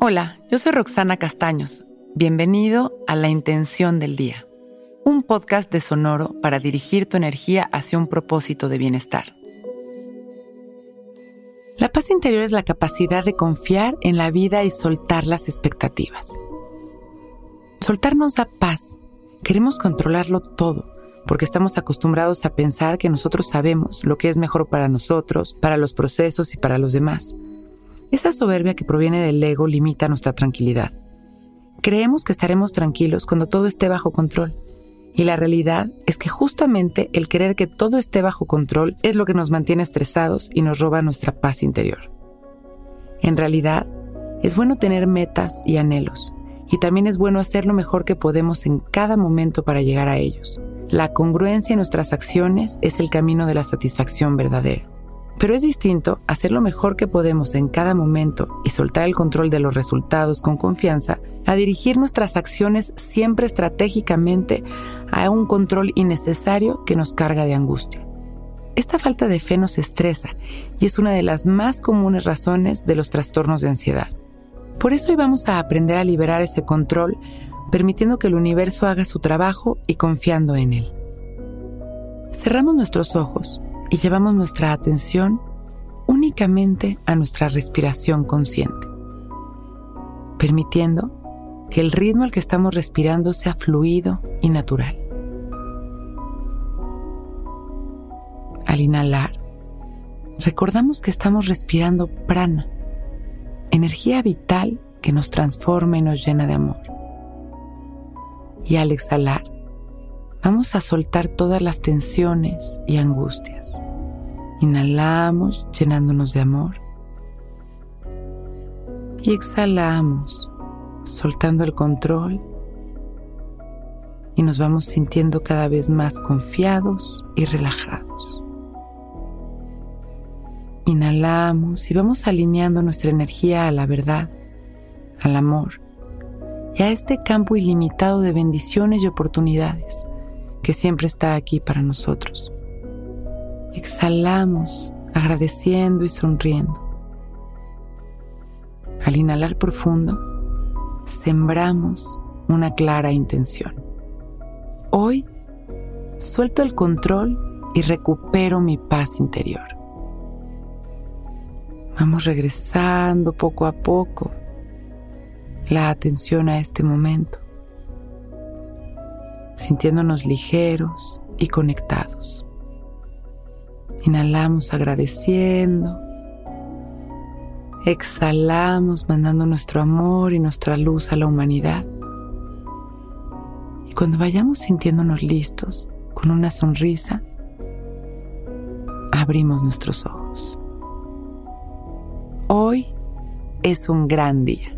Hola, yo soy Roxana Castaños. Bienvenido a La Intención del Día, un podcast de Sonoro para dirigir tu energía hacia un propósito de bienestar. La paz interior es la capacidad de confiar en la vida y soltar las expectativas. Soltarnos da paz. Queremos controlarlo todo porque estamos acostumbrados a pensar que nosotros sabemos lo que es mejor para nosotros, para los procesos y para los demás. Esa soberbia que proviene del ego limita nuestra tranquilidad. Creemos que estaremos tranquilos cuando todo esté bajo control. Y la realidad es que justamente el querer que todo esté bajo control es lo que nos mantiene estresados y nos roba nuestra paz interior. En realidad, es bueno tener metas y anhelos, y también es bueno hacer lo mejor que podemos en cada momento para llegar a ellos. La congruencia en nuestras acciones es el camino de la satisfacción verdadera. Pero es distinto hacer lo mejor que podemos en cada momento y soltar el control de los resultados con confianza a dirigir nuestras acciones siempre estratégicamente a un control innecesario que nos carga de angustia. Esta falta de fe nos estresa y es una de las más comunes razones de los trastornos de ansiedad. Por eso hoy vamos a aprender a liberar ese control permitiendo que el universo haga su trabajo y confiando en él. Cerramos nuestros ojos y llevamos nuestra atención únicamente a nuestra respiración consciente, permitiendo que el ritmo al que estamos respirando sea fluido y natural. Al inhalar, recordamos que estamos respirando prana, energía vital que nos transforma y nos llena de amor. Y al exhalar, vamos a soltar todas las tensiones y angustias. Inhalamos llenándonos de amor. Y exhalamos soltando el control. Y nos vamos sintiendo cada vez más confiados y relajados. Inhalamos y vamos alineando nuestra energía a la verdad, al amor y a este campo ilimitado de bendiciones y oportunidades que siempre está aquí para nosotros. Exhalamos agradeciendo y sonriendo. Al inhalar profundo, sembramos una clara intención. Hoy suelto el control y recupero mi paz interior. Vamos regresando poco a poco la atención a este momento sintiéndonos ligeros y conectados. Inhalamos agradeciendo. Exhalamos mandando nuestro amor y nuestra luz a la humanidad. Y cuando vayamos sintiéndonos listos, con una sonrisa, abrimos nuestros ojos. Hoy es un gran día.